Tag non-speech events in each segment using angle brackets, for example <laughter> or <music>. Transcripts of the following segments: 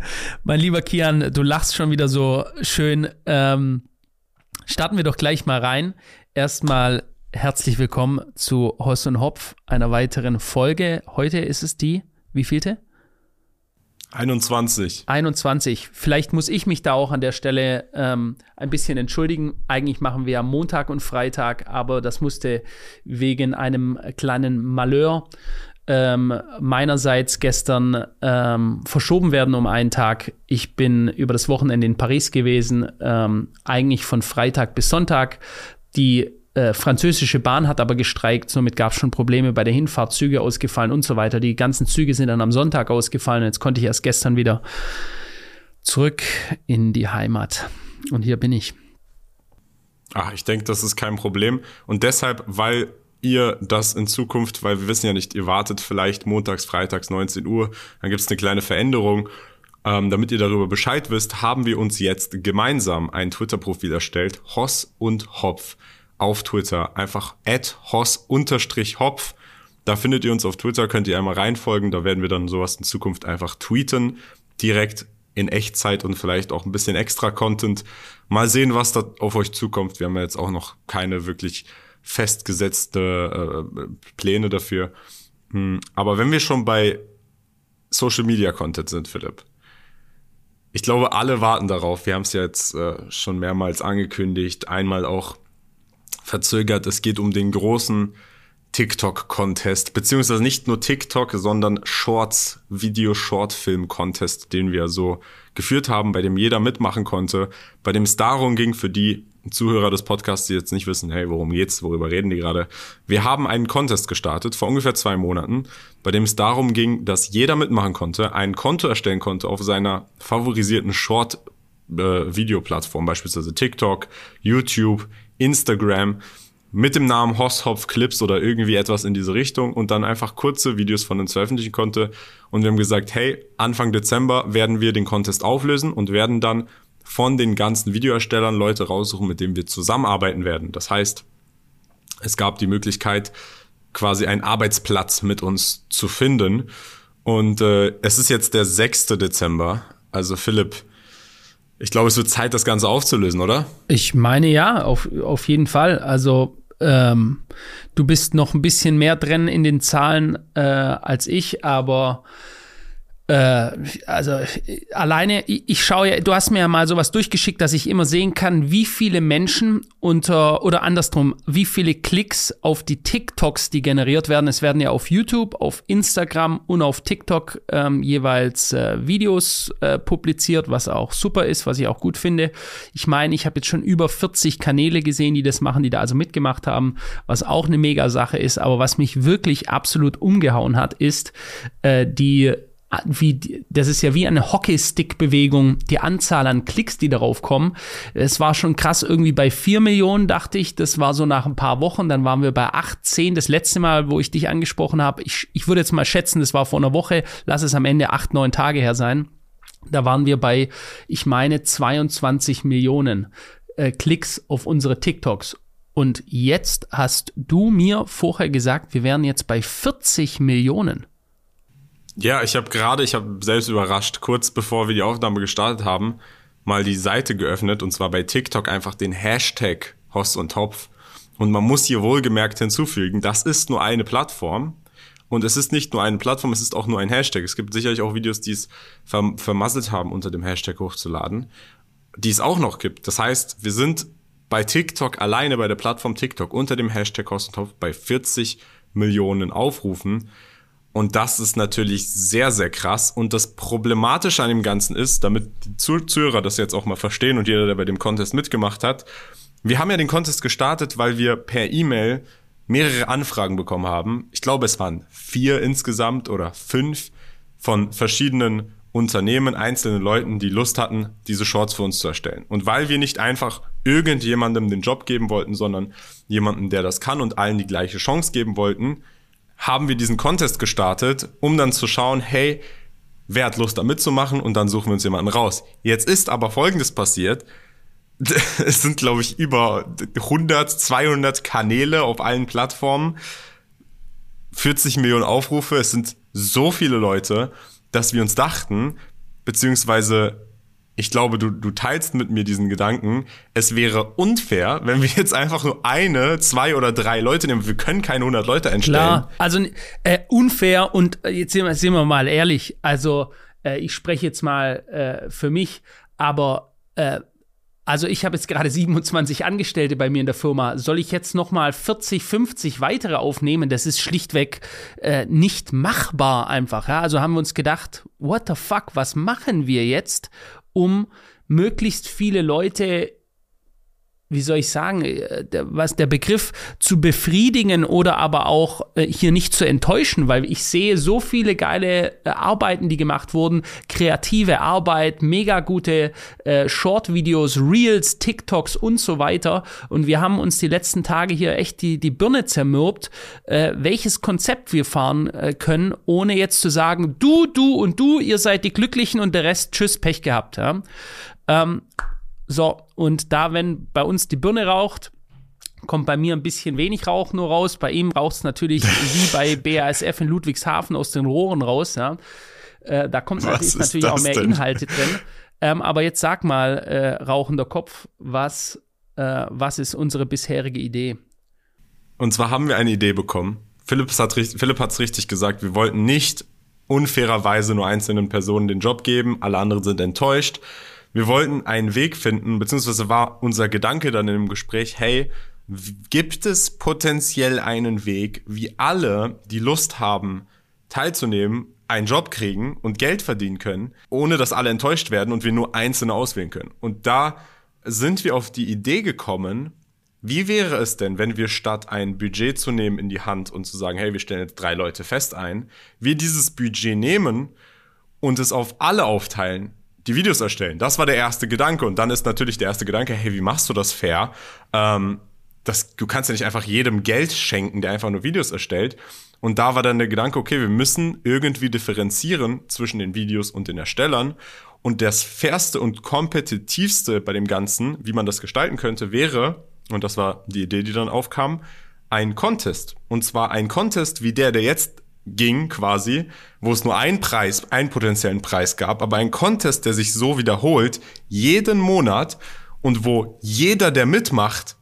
<laughs> mein lieber Kian, du lachst schon wieder so schön. Ähm, starten wir doch gleich mal rein. Erstmal herzlich willkommen zu Hoss und Hopf, einer weiteren Folge. Heute ist es die, wie vielte? 21. 21. Vielleicht muss ich mich da auch an der Stelle ähm, ein bisschen entschuldigen. Eigentlich machen wir ja Montag und Freitag, aber das musste wegen einem kleinen Malheur ähm, meinerseits gestern ähm, verschoben werden um einen Tag. Ich bin über das Wochenende in Paris gewesen, ähm, eigentlich von Freitag bis Sonntag. Die äh, französische Bahn hat aber gestreikt, somit gab es schon Probleme bei der Hinfahrt, Züge ausgefallen und so weiter. Die ganzen Züge sind dann am Sonntag ausgefallen. Jetzt konnte ich erst gestern wieder zurück in die Heimat. Und hier bin ich. Ach, ich denke, das ist kein Problem. Und deshalb, weil ihr das in Zukunft, weil wir wissen ja nicht, ihr wartet vielleicht montags, freitags 19 Uhr, dann gibt es eine kleine Veränderung. Ähm, damit ihr darüber Bescheid wisst, haben wir uns jetzt gemeinsam ein Twitter-Profil erstellt, Hoss und Hopf auf Twitter. Einfach at hoss-hopf. Da findet ihr uns auf Twitter, könnt ihr einmal reinfolgen. Da werden wir dann sowas in Zukunft einfach tweeten. Direkt in Echtzeit und vielleicht auch ein bisschen extra Content. Mal sehen, was da auf euch zukommt. Wir haben ja jetzt auch noch keine wirklich festgesetzte äh, Pläne dafür. Hm, aber wenn wir schon bei Social Media Content sind, Philipp, ich glaube, alle warten darauf. Wir haben es ja jetzt äh, schon mehrmals angekündigt, einmal auch verzögert. Es geht um den großen TikTok-Contest, beziehungsweise nicht nur TikTok, sondern Shorts, Video-Short-Film-Contest, den wir so geführt haben, bei dem jeder mitmachen konnte, bei dem es darum ging, für die Zuhörer des Podcasts, die jetzt nicht wissen, hey, worum geht's, worüber reden die gerade? Wir haben einen Contest gestartet vor ungefähr zwei Monaten, bei dem es darum ging, dass jeder mitmachen konnte, ein Konto erstellen konnte auf seiner favorisierten Short äh, Videoplattform, beispielsweise TikTok, YouTube, Instagram mit dem Namen Hosshopf Clips oder irgendwie etwas in diese Richtung und dann einfach kurze Videos von uns veröffentlichen konnte. Und wir haben gesagt, hey, Anfang Dezember werden wir den Contest auflösen und werden dann von den ganzen Videoerstellern Leute raussuchen, mit denen wir zusammenarbeiten werden. Das heißt, es gab die Möglichkeit, quasi einen Arbeitsplatz mit uns zu finden. Und äh, es ist jetzt der 6. Dezember. Also Philipp, ich glaube, es wird Zeit, das Ganze aufzulösen, oder? Ich meine ja, auf, auf jeden Fall. Also ähm, du bist noch ein bisschen mehr drin in den Zahlen äh, als ich, aber äh, also alleine, ich, schaue ja, du hast mir ja mal sowas durchgeschickt, dass ich immer sehen kann, wie viele Menschen unter, oder andersrum, wie viele Klicks auf die TikToks, die generiert werden. Es werden ja auf YouTube, auf Instagram und auf TikTok ähm, jeweils äh, Videos äh, publiziert, was auch super ist, was ich auch gut finde. Ich meine, ich habe jetzt schon über 40 Kanäle gesehen, die das machen, die da also mitgemacht haben, was auch eine mega Sache ist. Aber was mich wirklich absolut umgehauen hat, ist äh, die wie, das ist ja wie eine Hockeystick-Bewegung, die Anzahl an Klicks, die darauf kommen. Es war schon krass, irgendwie bei vier Millionen dachte ich, das war so nach ein paar Wochen, dann waren wir bei acht, zehn. Das letzte Mal, wo ich dich angesprochen habe, ich, ich würde jetzt mal schätzen, das war vor einer Woche, lass es am Ende acht, neun Tage her sein. Da waren wir bei, ich meine, 22 Millionen äh, Klicks auf unsere TikToks. Und jetzt hast du mir vorher gesagt, wir wären jetzt bei 40 Millionen. Ja, ich habe gerade, ich habe selbst überrascht, kurz bevor wir die Aufnahme gestartet haben, mal die Seite geöffnet und zwar bei TikTok einfach den Hashtag Hoss und Topf. Und man muss hier wohlgemerkt hinzufügen, das ist nur eine Plattform. Und es ist nicht nur eine Plattform, es ist auch nur ein Hashtag. Es gibt sicherlich auch Videos, die es verm vermasselt haben, unter dem Hashtag hochzuladen, die es auch noch gibt. Das heißt, wir sind bei TikTok alleine bei der Plattform TikTok unter dem Hashtag Hoss und Topf bei 40 Millionen Aufrufen. Und das ist natürlich sehr, sehr krass. Und das Problematische an dem Ganzen ist, damit die Zuhörer das jetzt auch mal verstehen und jeder, der bei dem Contest mitgemacht hat, wir haben ja den Contest gestartet, weil wir per E-Mail mehrere Anfragen bekommen haben. Ich glaube, es waren vier insgesamt oder fünf von verschiedenen Unternehmen, einzelnen Leuten, die Lust hatten, diese Shorts für uns zu erstellen. Und weil wir nicht einfach irgendjemandem den Job geben wollten, sondern jemanden, der das kann und allen die gleiche Chance geben wollten, haben wir diesen Contest gestartet, um dann zu schauen, hey, wer hat Lust da mitzumachen und dann suchen wir uns jemanden raus. Jetzt ist aber Folgendes passiert. <laughs> Es sind, glaube ich, über 100, 200 Kanäle auf allen Plattformen, 40 Millionen Aufrufe. Es sind so viele Leute, dass wir uns dachten, beziehungsweise ich glaube, du, du teilst mit mir diesen Gedanken. Es wäre unfair, wenn wir jetzt einfach nur eine, zwei oder drei Leute nehmen. Wir können keine 100 Leute einstellen. Klar, also äh, unfair und äh, jetzt sind wir, sind wir mal ehrlich. Also äh, ich spreche jetzt mal äh, für mich, aber äh, also ich habe jetzt gerade 27 Angestellte bei mir in der Firma. Soll ich jetzt noch mal 40, 50 weitere aufnehmen? Das ist schlichtweg äh, nicht machbar einfach. Ja? Also haben wir uns gedacht, what the fuck, was machen wir jetzt, um möglichst viele Leute wie soll ich sagen, äh, was der Begriff zu befriedigen oder aber auch äh, hier nicht zu enttäuschen, weil ich sehe so viele geile äh, Arbeiten, die gemacht wurden, kreative Arbeit, mega gute äh, Short-Videos, Reels, TikToks und so weiter. Und wir haben uns die letzten Tage hier echt die, die Birne zermürbt, welches Konzept wir fahren können, ohne jetzt zu sagen, du, du und du, ihr seid die Glücklichen und der Rest, tschüss, Pech gehabt. Ja? Ähm, so, und da, wenn bei uns die Birne raucht, kommt bei mir ein bisschen wenig Rauch nur raus. Bei ihm raucht es natürlich <laughs> wie bei BASF in Ludwigshafen aus den Rohren raus. Ja. Äh, da kommt natürlich, natürlich auch mehr denn? Inhalte drin. Ähm, aber jetzt sag mal, äh, rauchender Kopf, was, äh, was ist unsere bisherige Idee? Und zwar haben wir eine Idee bekommen. Philipp hat Philipp hat's richtig gesagt. Wir wollten nicht unfairerweise nur einzelnen Personen den Job geben. Alle anderen sind enttäuscht wir wollten einen Weg finden, beziehungsweise war unser Gedanke dann dem Gespräch, hey, gibt es potenziell einen Weg, wie alle, die Lust haben, teilzunehmen, einen Job kriegen und Geld verdienen können, ohne dass alle enttäuscht werden und wir nur Einzelne auswählen können. Und da sind wir auf die Idee gekommen, wie wäre es denn, wenn wir statt ein Budget zu nehmen in die Hand und zu sagen, hey, wir stellen jetzt drei Leute fest ein, wir dieses Budget nehmen und es auf alle aufteilen, die Videos erstellen. Das war der erste Gedanke. Und dann ist natürlich der erste Gedanke, hey, wie machst du das fair? Ähm, das, du kannst ja nicht einfach jedem Geld schenken, der einfach nur Videos erstellt. Und da war dann der Gedanke, okay, wir müssen irgendwie differenzieren zwischen den Videos und den Erstellern. Und das fairste und kompetitivste bei dem Ganzen, wie man das gestalten könnte, wäre, und das war die Idee, die dann aufkam, ein Contest. Und zwar ein Contest wie der, der jetzt ging quasi, wo es nur einen Preis, einen potenziellen Preis gab, aber ein Contest, der sich so wiederholt, jeden Monat und wo jeder, der mitmacht,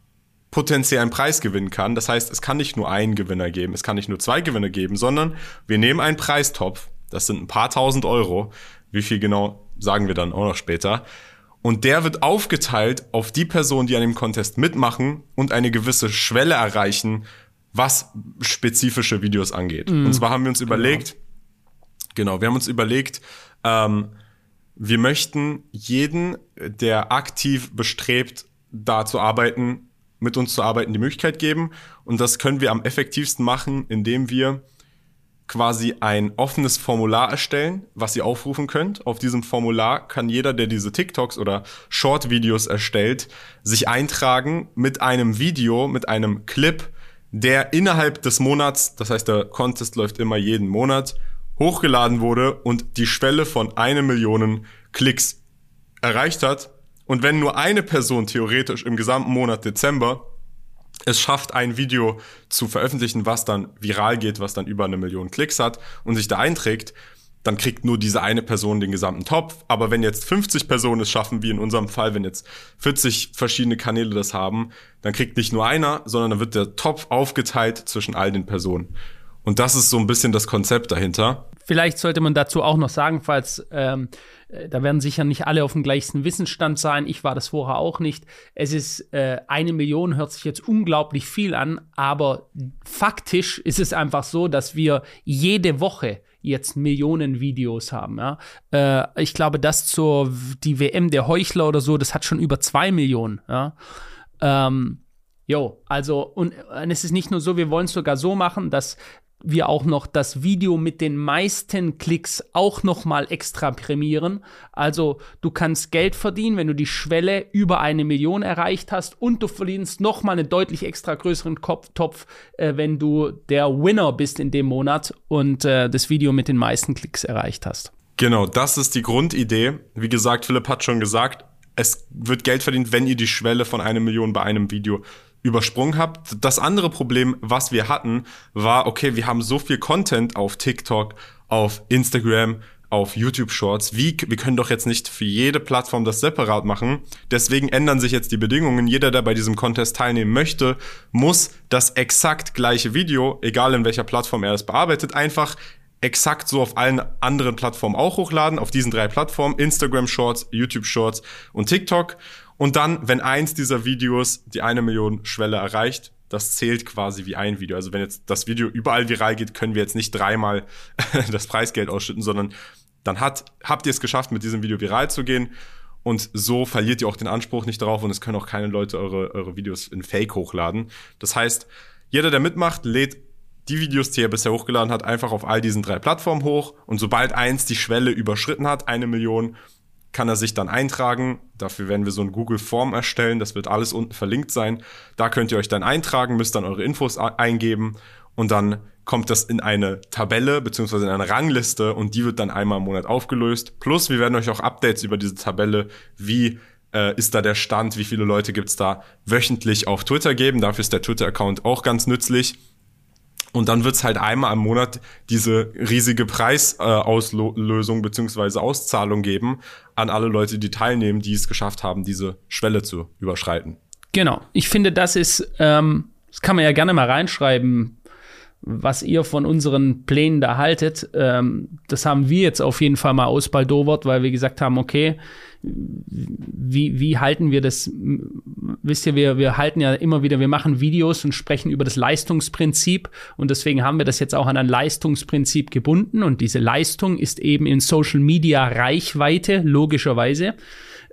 potenziell einen Preis gewinnen kann. Das heißt, es kann nicht nur einen Gewinner geben, es kann nicht nur zwei Gewinner geben, sondern wir nehmen einen Preistopf, das sind ein paar tausend Euro, wie viel genau sagen wir dann auch noch später, und der wird aufgeteilt auf die Personen, die an dem Contest mitmachen und eine gewisse Schwelle erreichen, was spezifische Videos angeht. Mhm. Und zwar haben wir uns überlegt, genau, genau wir haben uns überlegt, ähm, wir möchten jeden, der aktiv bestrebt, da zu arbeiten, mit uns zu arbeiten, die Möglichkeit geben. Und das können wir am effektivsten machen, indem wir quasi ein offenes Formular erstellen, was ihr aufrufen könnt. Auf diesem Formular kann jeder, der diese TikToks oder Short-Videos erstellt, sich eintragen mit einem Video, mit einem Clip, der innerhalb des Monats, das heißt der Contest läuft immer jeden Monat, hochgeladen wurde und die Schwelle von eine Million Klicks erreicht hat. Und wenn nur eine Person theoretisch im gesamten Monat Dezember es schafft, ein Video zu veröffentlichen, was dann viral geht, was dann über eine Million Klicks hat und sich da einträgt, dann kriegt nur diese eine Person den gesamten Topf. Aber wenn jetzt 50 Personen es schaffen, wie in unserem Fall, wenn jetzt 40 verschiedene Kanäle das haben, dann kriegt nicht nur einer, sondern dann wird der Topf aufgeteilt zwischen all den Personen. Und das ist so ein bisschen das Konzept dahinter. Vielleicht sollte man dazu auch noch sagen, falls ähm, äh, da werden sicher nicht alle auf dem gleichen Wissensstand sein. Ich war das vorher auch nicht. Es ist äh, eine Million, hört sich jetzt unglaublich viel an, aber faktisch ist es einfach so, dass wir jede Woche jetzt Millionen Videos haben. Ja? Äh, ich glaube, das zur die WM der Heuchler oder so, das hat schon über zwei Millionen. Ja? Ähm, Jo, also, und, und es ist nicht nur so, wir wollen es sogar so machen, dass wir auch noch das Video mit den meisten Klicks auch noch mal extra prämieren. Also du kannst Geld verdienen, wenn du die Schwelle über eine Million erreicht hast und du verdienst noch mal einen deutlich extra größeren Topf, äh, wenn du der Winner bist in dem Monat und äh, das Video mit den meisten Klicks erreicht hast. Genau, das ist die Grundidee. Wie gesagt, Philipp hat schon gesagt, es wird Geld verdient, wenn ihr die Schwelle von einer Million bei einem Video übersprungen habt. Das andere Problem, was wir hatten, war, okay, wir haben so viel Content auf TikTok, auf Instagram, auf YouTube Shorts. Wie, wir können doch jetzt nicht für jede Plattform das separat machen. Deswegen ändern sich jetzt die Bedingungen. Jeder, der bei diesem Contest teilnehmen möchte, muss das exakt gleiche Video, egal in welcher Plattform er es bearbeitet, einfach exakt so auf allen anderen Plattformen auch hochladen, auf diesen drei Plattformen, Instagram Shorts, YouTube Shorts und TikTok. Und dann, wenn eins dieser Videos die eine Million Schwelle erreicht, das zählt quasi wie ein Video. Also wenn jetzt das Video überall viral geht, können wir jetzt nicht dreimal <laughs> das Preisgeld ausschütten, sondern dann hat, habt ihr es geschafft, mit diesem Video viral zu gehen. Und so verliert ihr auch den Anspruch nicht drauf und es können auch keine Leute eure, eure Videos in Fake hochladen. Das heißt, jeder, der mitmacht, lädt die Videos, die er bisher hochgeladen hat, einfach auf all diesen drei Plattformen hoch. Und sobald eins die Schwelle überschritten hat, eine Million, kann er sich dann eintragen. Dafür werden wir so ein Google Form erstellen. Das wird alles unten verlinkt sein. Da könnt ihr euch dann eintragen, müsst dann eure Infos eingeben und dann kommt das in eine Tabelle beziehungsweise in eine Rangliste und die wird dann einmal im Monat aufgelöst. Plus wir werden euch auch Updates über diese Tabelle, wie äh, ist da der Stand, wie viele Leute gibt's da wöchentlich auf Twitter geben. Dafür ist der Twitter-Account auch ganz nützlich. Und dann wird's halt einmal im Monat diese riesige Preisauslösung äh, beziehungsweise Auszahlung geben an alle Leute, die teilnehmen, die es geschafft haben, diese Schwelle zu überschreiten. Genau. Ich finde, das ist, ähm, das kann man ja gerne mal reinschreiben, was ihr von unseren Plänen da haltet. Ähm, das haben wir jetzt auf jeden Fall mal ausbaldowert, weil wir gesagt haben, okay, wie, wie halten wir das? Wisst ihr, wir, wir halten ja immer wieder, wir machen Videos und sprechen über das Leistungsprinzip und deswegen haben wir das jetzt auch an ein Leistungsprinzip gebunden und diese Leistung ist eben in Social Media Reichweite, logischerweise.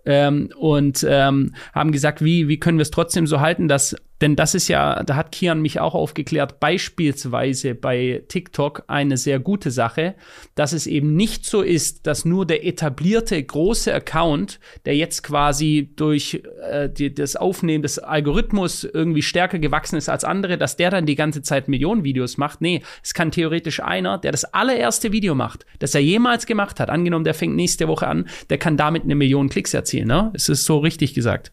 Ähm, und ähm, haben gesagt, wie, wie können wir es trotzdem so halten, dass denn das ist ja, da hat Kian mich auch aufgeklärt, beispielsweise bei TikTok eine sehr gute Sache, dass es eben nicht so ist, dass nur der etablierte große Account, der jetzt quasi durch äh, die, das Aufnehmen des Algorithmus irgendwie stärker gewachsen ist als andere, dass der dann die ganze Zeit Millionen Videos macht. Nee, es kann theoretisch einer, der das allererste Video macht, das er jemals gemacht hat, angenommen, der fängt nächste Woche an, der kann damit eine Million Klicks erzielen. Ne? Es ist so richtig gesagt.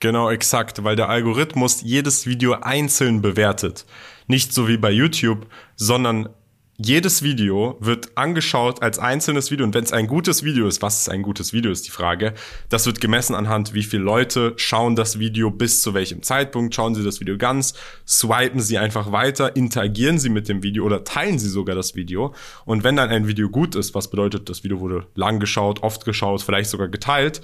Genau, exakt, weil der Algorithmus jedes Video einzeln bewertet. Nicht so wie bei YouTube, sondern jedes Video wird angeschaut als einzelnes Video und wenn es ein gutes Video ist, was ist ein gutes Video, ist die Frage. Das wird gemessen anhand, wie viele Leute schauen das Video bis zu welchem Zeitpunkt, schauen sie das Video ganz, swipen sie einfach weiter, interagieren sie mit dem Video oder teilen sie sogar das Video. Und wenn dann ein Video gut ist, was bedeutet, das Video wurde lang geschaut, oft geschaut, vielleicht sogar geteilt,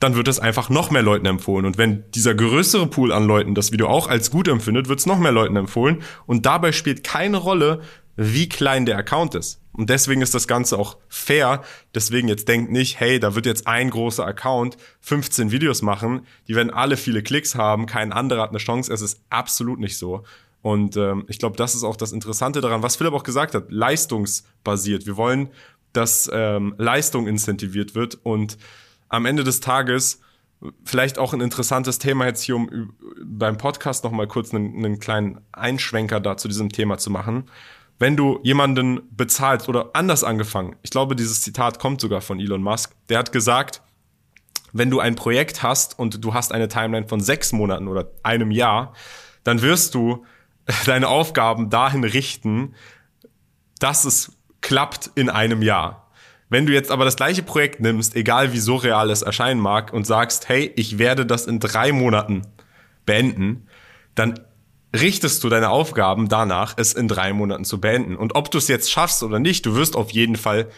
dann wird es einfach noch mehr Leuten empfohlen. Und wenn dieser größere Pool an Leuten das Video auch als gut empfindet, wird es noch mehr Leuten empfohlen. Und dabei spielt keine Rolle, wie klein der Account ist. Und deswegen ist das Ganze auch fair. Deswegen jetzt denkt nicht, hey, da wird jetzt ein großer Account 15 Videos machen, die werden alle viele Klicks haben, kein anderer hat eine Chance. Es ist absolut nicht so. Und ähm, ich glaube, das ist auch das Interessante daran, was Philipp auch gesagt hat, leistungsbasiert. Wir wollen, dass ähm, Leistung incentiviert wird und am Ende des Tages vielleicht auch ein interessantes Thema jetzt hier, um beim Podcast noch mal kurz einen, einen kleinen Einschwenker da zu diesem Thema zu machen. Wenn du jemanden bezahlst oder anders angefangen, ich glaube, dieses Zitat kommt sogar von Elon Musk, der hat gesagt, wenn du ein Projekt hast und du hast eine Timeline von sechs Monaten oder einem Jahr, dann wirst du <laughs> deine Aufgaben dahin richten, dass es klappt in einem Jahr. Wenn du jetzt aber das gleiche Projekt nimmst, egal wie so real es erscheinen mag, und sagst, hey, ich werde das in drei Monaten beenden, dann richtest du deine Aufgaben danach, es in drei Monaten zu beenden. Und ob du es jetzt schaffst oder nicht, du wirst auf jeden Fall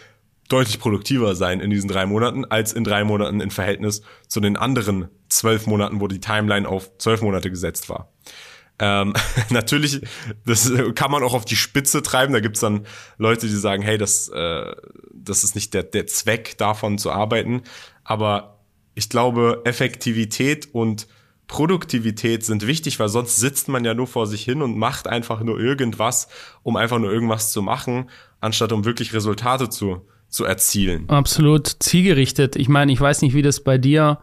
deutlich produktiver sein in diesen drei Monaten, als in drei Monaten im Verhältnis zu den anderen zwölf Monaten, wo die Timeline auf zwölf Monate gesetzt war. Ähm, <laughs> natürlich, das kann man auch auf die Spitze treiben. Da gibt's dann Leute, die sagen, hey, das, äh, das ist nicht der, der Zweck davon zu arbeiten. Aber ich glaube, Effektivität und Produktivität sind wichtig, weil sonst sitzt man ja nur vor sich hin und macht einfach nur irgendwas, um einfach nur irgendwas zu machen, anstatt um wirklich Resultate zu, zu erzielen. Absolut zielgerichtet. Ich meine, ich weiß nicht, wie das bei dir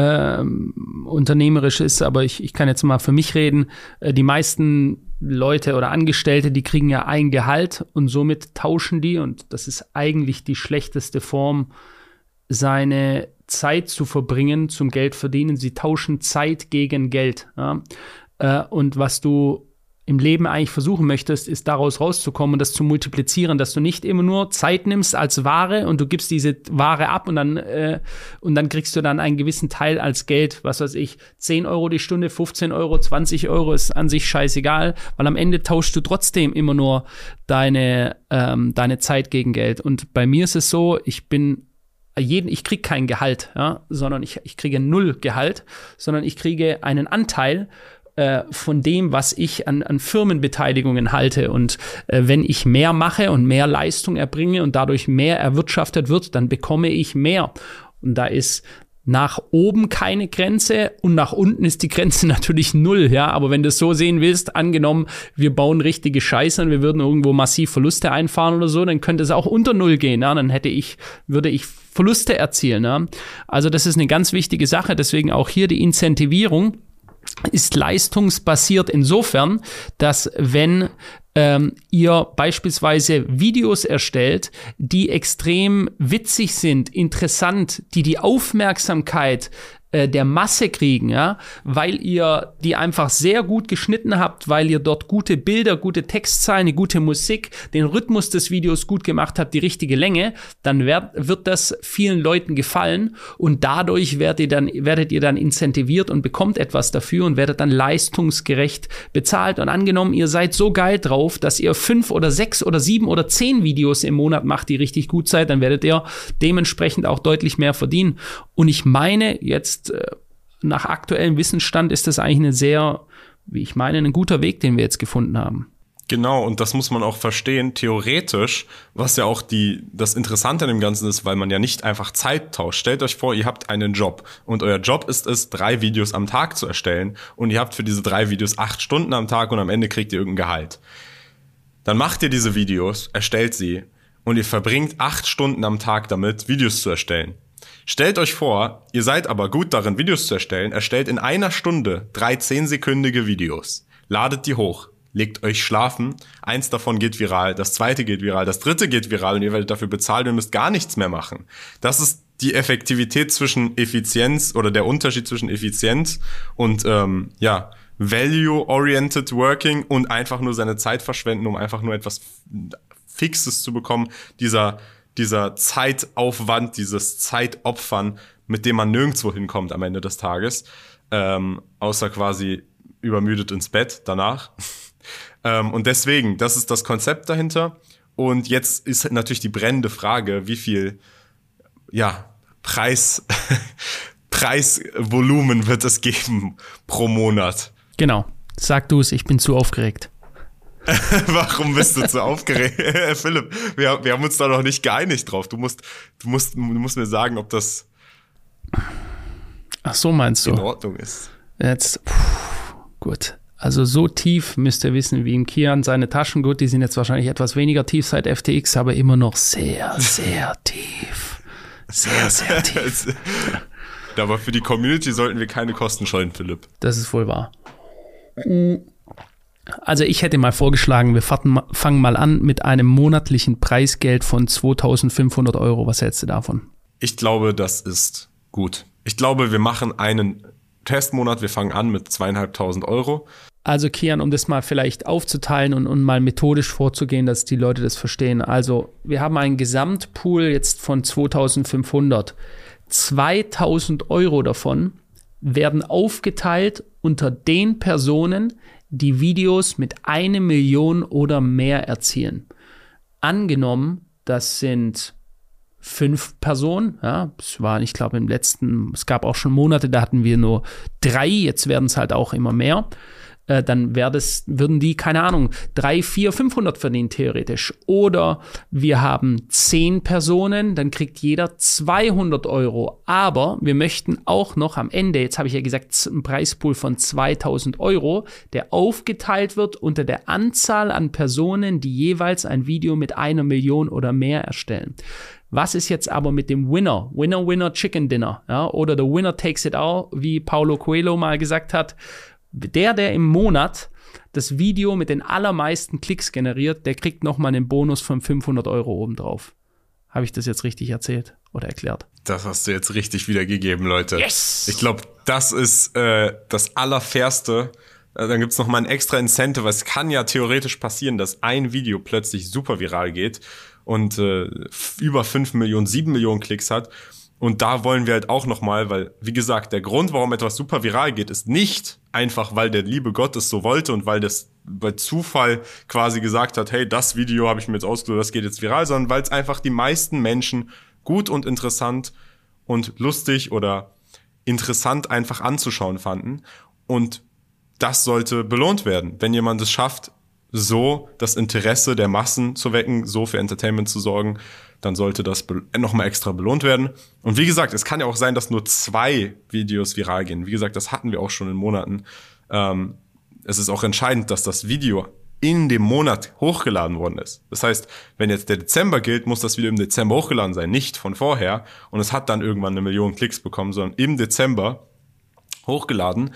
ähm, unternehmerisch ist, aber ich, ich kann jetzt mal für mich reden. Äh, die meisten Leute oder Angestellte, die kriegen ja ein Gehalt und somit tauschen die, und das ist eigentlich die schlechteste Form, seine Zeit zu verbringen zum Geld verdienen. Sie tauschen Zeit gegen Geld. Ja? Äh, und was du im Leben eigentlich versuchen möchtest, ist daraus rauszukommen und das zu multiplizieren, dass du nicht immer nur Zeit nimmst als Ware und du gibst diese Ware ab und dann, äh, und dann kriegst du dann einen gewissen Teil als Geld, was weiß ich, 10 Euro die Stunde, 15 Euro, 20 Euro ist an sich scheißegal, weil am Ende tauschst du trotzdem immer nur deine, ähm, deine Zeit gegen Geld. Und bei mir ist es so, ich bin jeden, ich kriege kein Gehalt, ja, sondern ich, ich kriege null Gehalt, sondern ich kriege einen Anteil äh, von dem, was ich an, an Firmenbeteiligungen halte. Und äh, wenn ich mehr mache und mehr Leistung erbringe und dadurch mehr erwirtschaftet wird, dann bekomme ich mehr. Und da ist nach oben keine Grenze und nach unten ist die Grenze <laughs> natürlich null, ja. Aber wenn du es so sehen willst, angenommen, wir bauen richtige Scheiße und wir würden irgendwo massiv Verluste einfahren oder so, dann könnte es auch unter null gehen, ja. Dann hätte ich, würde ich Verluste erzielen, ja. Also das ist eine ganz wichtige Sache. Deswegen auch hier die Incentivierung ist leistungsbasiert insofern, dass wenn ähm, ihr beispielsweise Videos erstellt, die extrem witzig sind, interessant, die die Aufmerksamkeit äh, der Masse kriegen, ja, weil ihr die einfach sehr gut geschnitten habt, weil ihr dort gute Bilder, gute Textzeilen, eine gute Musik, den Rhythmus des Videos gut gemacht habt, die richtige Länge, dann werd, wird das vielen Leuten gefallen und dadurch werdet ihr dann, werdet ihr dann incentiviert und bekommt etwas dafür und werdet dann leistungsgerecht bezahlt. Und angenommen, ihr seid so geil drauf, dass ihr fünf oder sechs oder sieben oder zehn Videos im Monat macht, die richtig gut seid, dann werdet ihr dementsprechend auch deutlich mehr verdienen. Und ich meine jetzt jetzt äh, nach aktuellem Wissensstand ist das eigentlich eine sehr, wie ich meine, ein guter Weg, den wir jetzt gefunden haben. Genau, und das muss man auch verstehen, theoretisch, was ja auch die, das Interessante an dem Ganzen ist, weil man ja nicht einfach Zeit tauscht. Stellt euch vor, ihr habt einen Job und euer Job ist es, drei Videos am Tag zu erstellen und ihr habt für diese drei Videos acht Stunden am Tag und am Ende kriegt ihr irgendein Gehalt. Dann macht ihr diese Videos, erstellt sie und ihr verbringt acht Stunden am Tag damit, Videos zu erstellen. Stellt euch vor, ihr seid aber gut darin, Videos zu erstellen, erstellt in einer Stunde drei 10-sekündige Videos, ladet die hoch, legt euch schlafen, eins davon geht viral, das zweite geht viral, das dritte geht viral und ihr werdet dafür bezahlt. Und müsst gar nichts mehr machen. Das ist die Effektivität zwischen Effizienz oder der Unterschied zwischen Effizienz und ähm, ja, Value-Oriented Working und einfach nur seine Zeit verschwenden, um einfach nur etwas Fixes zu bekommen. Dieser dieser Zeitaufwand, dieses Zeitopfern, mit dem man nirgendwo hinkommt am Ende des Tages, ähm, außer quasi übermüdet ins Bett danach. <laughs> ähm, und deswegen, das ist das Konzept dahinter. Und jetzt ist natürlich die brennende Frage, wie viel, ja, Preis, <laughs> Preisvolumen wird es geben pro Monat? Genau. Sag du es, ich bin zu aufgeregt. <laughs> Warum bist du so aufgeregt? <laughs> Philipp, wir, wir haben uns da noch nicht geeinigt drauf. Du musst, du musst, du musst mir sagen, ob das Ach so meinst du? In Ordnung ist. Jetzt, pff, gut. Also so tief müsst ihr wissen, wie im Kian seine Taschen, gut, die sind jetzt wahrscheinlich etwas weniger tief seit FTX, aber immer noch sehr, sehr tief. Sehr, sehr <laughs> tief. aber für die Community sollten wir keine Kosten scheuen, Philipp. Das ist wohl wahr. Also ich hätte mal vorgeschlagen, wir fangen mal an mit einem monatlichen Preisgeld von 2500 Euro. Was hältst du davon? Ich glaube, das ist gut. Ich glaube, wir machen einen Testmonat. Wir fangen an mit zweieinhalbtausend Euro. Also Kian, um das mal vielleicht aufzuteilen und, und mal methodisch vorzugehen, dass die Leute das verstehen. Also wir haben einen Gesamtpool jetzt von 2500. 2000 Euro davon werden aufgeteilt unter den Personen, die Videos mit eine Million oder mehr erzielen. Angenommen, das sind fünf Personen. Ja, es war, ich glaube, im letzten, es gab auch schon Monate, da hatten wir nur drei, jetzt werden es halt auch immer mehr. Äh, dann das, würden die, keine Ahnung, drei, vier, 500 verdienen theoretisch. Oder wir haben zehn Personen, dann kriegt jeder 200 Euro. Aber wir möchten auch noch am Ende, jetzt habe ich ja gesagt, einen Preispool von 2000 Euro, der aufgeteilt wird unter der Anzahl an Personen, die jeweils ein Video mit einer Million oder mehr erstellen. Was ist jetzt aber mit dem Winner? Winner, Winner, Chicken Dinner. Ja? Oder the Winner takes it all, wie Paulo Coelho mal gesagt hat. Der, der im Monat das Video mit den allermeisten Klicks generiert, der kriegt nochmal einen Bonus von 500 Euro obendrauf. Habe ich das jetzt richtig erzählt oder erklärt? Das hast du jetzt richtig wiedergegeben, Leute. Yes! Ich glaube, das ist äh, das Allerfairste, äh, dann gibt's noch mal ein extra Incentive. Es kann ja theoretisch passieren, dass ein Video plötzlich super viral geht und äh, über fünf Millionen, sieben Millionen Klicks hat. Und da wollen wir halt auch nochmal, weil, wie gesagt, der Grund, warum etwas super viral geht, ist nicht einfach, weil der liebe Gott es so wollte und weil das bei Zufall quasi gesagt hat, hey, das Video habe ich mir jetzt ausgesucht, das geht jetzt viral, sondern weil es einfach die meisten Menschen gut und interessant und lustig oder interessant einfach anzuschauen fanden. Und das sollte belohnt werden. Wenn jemand es schafft, so das Interesse der Massen zu wecken, so für Entertainment zu sorgen, dann sollte das nochmal extra belohnt werden. Und wie gesagt, es kann ja auch sein, dass nur zwei Videos viral gehen. Wie gesagt, das hatten wir auch schon in Monaten. Ähm, es ist auch entscheidend, dass das Video in dem Monat hochgeladen worden ist. Das heißt, wenn jetzt der Dezember gilt, muss das Video im Dezember hochgeladen sein, nicht von vorher. Und es hat dann irgendwann eine Million Klicks bekommen, sondern im Dezember hochgeladen.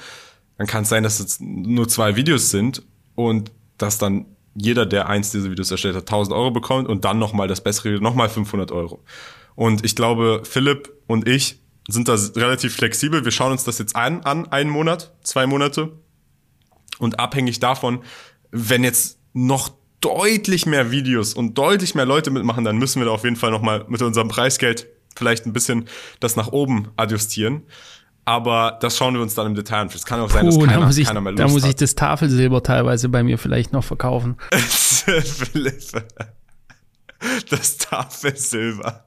Dann kann es sein, dass es nur zwei Videos sind und dass dann jeder, der eins dieser Videos erstellt hat, 1000 Euro bekommt und dann nochmal das bessere Video, nochmal 500 Euro. Und ich glaube, Philipp und ich sind da relativ flexibel. Wir schauen uns das jetzt an, an einen Monat, zwei Monate. Und abhängig davon, wenn jetzt noch deutlich mehr Videos und deutlich mehr Leute mitmachen, dann müssen wir da auf jeden Fall nochmal mit unserem Preisgeld vielleicht ein bisschen das nach oben adjustieren. Aber das schauen wir uns dann im Detail an. Es kann auch sein, dass keiner, da muss ich, keiner mehr Lust Da muss hat. ich das Tafelsilber teilweise bei mir vielleicht noch verkaufen. <laughs> das Tafelsilber.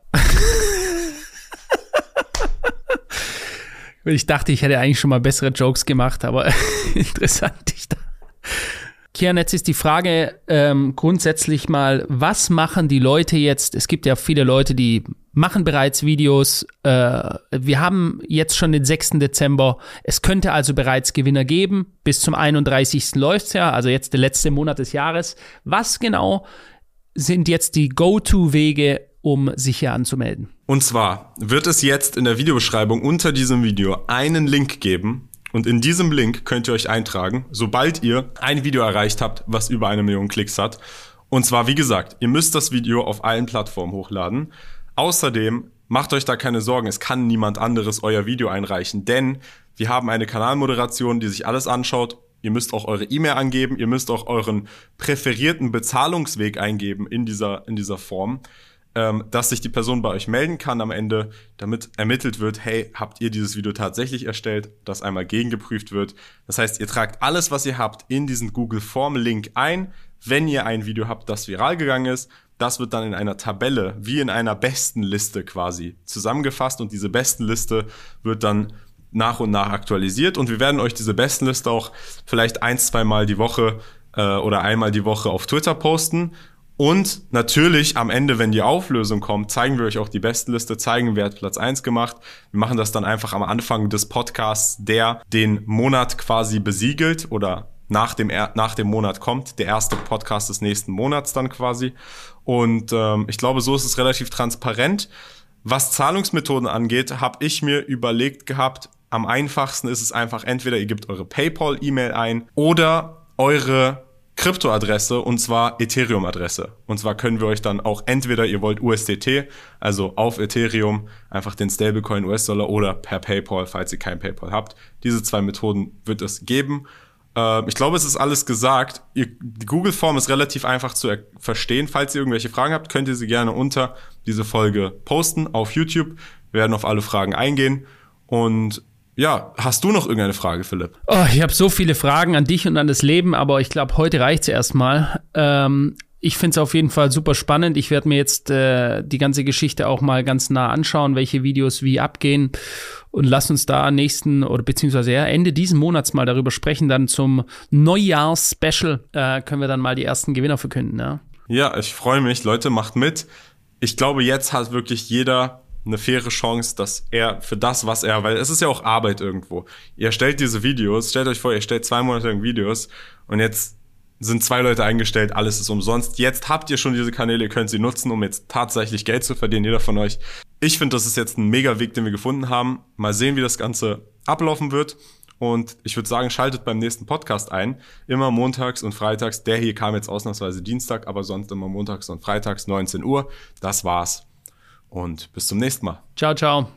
ich dachte, ich hätte eigentlich schon mal bessere Jokes gemacht, aber <laughs> interessant. Ich da Kian, jetzt ist die Frage ähm, grundsätzlich mal, was machen die Leute jetzt? Es gibt ja viele Leute, die machen bereits Videos. Äh, wir haben jetzt schon den 6. Dezember. Es könnte also bereits Gewinner geben. Bis zum 31. läuft's ja, also jetzt der letzte Monat des Jahres. Was genau sind jetzt die Go-To-Wege, um sich hier anzumelden? Und zwar wird es jetzt in der Videobeschreibung unter diesem Video einen Link geben, und in diesem Link könnt ihr euch eintragen, sobald ihr ein Video erreicht habt, was über eine Million Klicks hat. Und zwar, wie gesagt, ihr müsst das Video auf allen Plattformen hochladen. Außerdem macht euch da keine Sorgen, es kann niemand anderes euer Video einreichen, denn wir haben eine Kanalmoderation, die sich alles anschaut. Ihr müsst auch eure E-Mail angeben, ihr müsst auch euren präferierten Bezahlungsweg eingeben in dieser, in dieser Form ähm, dass sich die Person bei euch melden kann am Ende, damit ermittelt wird, hey, habt ihr dieses Video tatsächlich erstellt, das einmal gegengeprüft wird. Das heißt, ihr tragt alles, was ihr habt, in diesen Google Form Link ein, wenn ihr ein Video habt, das viral gegangen ist. Das wird dann in einer Tabelle, wie in einer besten Liste quasi zusammengefasst und diese besten Liste wird dann nach und nach aktualisiert und wir werden euch diese besten Liste auch vielleicht ein, zwei Mal die Woche äh, oder einmal die Woche auf Twitter posten und natürlich am Ende, wenn die Auflösung kommt, zeigen wir euch auch die Bestenliste, zeigen, wer hat Platz eins gemacht. Wir machen das dann einfach am Anfang des Podcasts, der den Monat quasi besiegelt oder nach dem, nach dem Monat kommt, der erste Podcast des nächsten Monats dann quasi. Und ähm, ich glaube, so ist es relativ transparent. Was Zahlungsmethoden angeht, habe ich mir überlegt gehabt, am einfachsten ist es einfach, entweder ihr gebt eure PayPal-E-Mail ein oder eure Kryptoadresse und zwar Ethereum-Adresse. Und zwar können wir euch dann auch entweder ihr wollt USDT, also auf Ethereum einfach den Stablecoin US-Dollar oder per PayPal, falls ihr kein PayPal habt. Diese zwei Methoden wird es geben. Äh, ich glaube, es ist alles gesagt. Die Google-Form ist relativ einfach zu verstehen. Falls ihr irgendwelche Fragen habt, könnt ihr sie gerne unter diese Folge posten auf YouTube. Wir werden auf alle Fragen eingehen. Und ja, hast du noch irgendeine Frage, Philipp? Oh, ich habe so viele Fragen an dich und an das Leben, aber ich glaube, heute reicht's erstmal. Ähm, ich finde es auf jeden Fall super spannend. Ich werde mir jetzt äh, die ganze Geschichte auch mal ganz nah anschauen, welche Videos wie abgehen. Und lass uns da nächsten oder beziehungsweise ja, Ende diesen Monats mal darüber sprechen. Dann zum Neujahrs-Special äh, können wir dann mal die ersten Gewinner verkünden. Ja, ja ich freue mich. Leute, macht mit. Ich glaube, jetzt hat wirklich jeder eine faire Chance, dass er für das, was er, weil es ist ja auch Arbeit irgendwo. Ihr stellt diese Videos, stellt euch vor, ihr stellt zwei Monate lang Videos und jetzt sind zwei Leute eingestellt, alles ist umsonst. Jetzt habt ihr schon diese Kanäle, ihr könnt sie nutzen, um jetzt tatsächlich Geld zu verdienen, jeder von euch. Ich finde, das ist jetzt ein mega Weg, den wir gefunden haben. Mal sehen, wie das Ganze ablaufen wird. Und ich würde sagen, schaltet beim nächsten Podcast ein. Immer montags und freitags. Der hier kam jetzt ausnahmsweise Dienstag, aber sonst immer montags und freitags 19 Uhr. Das war's und bis zum nächsten Mal. Ciao, ciao.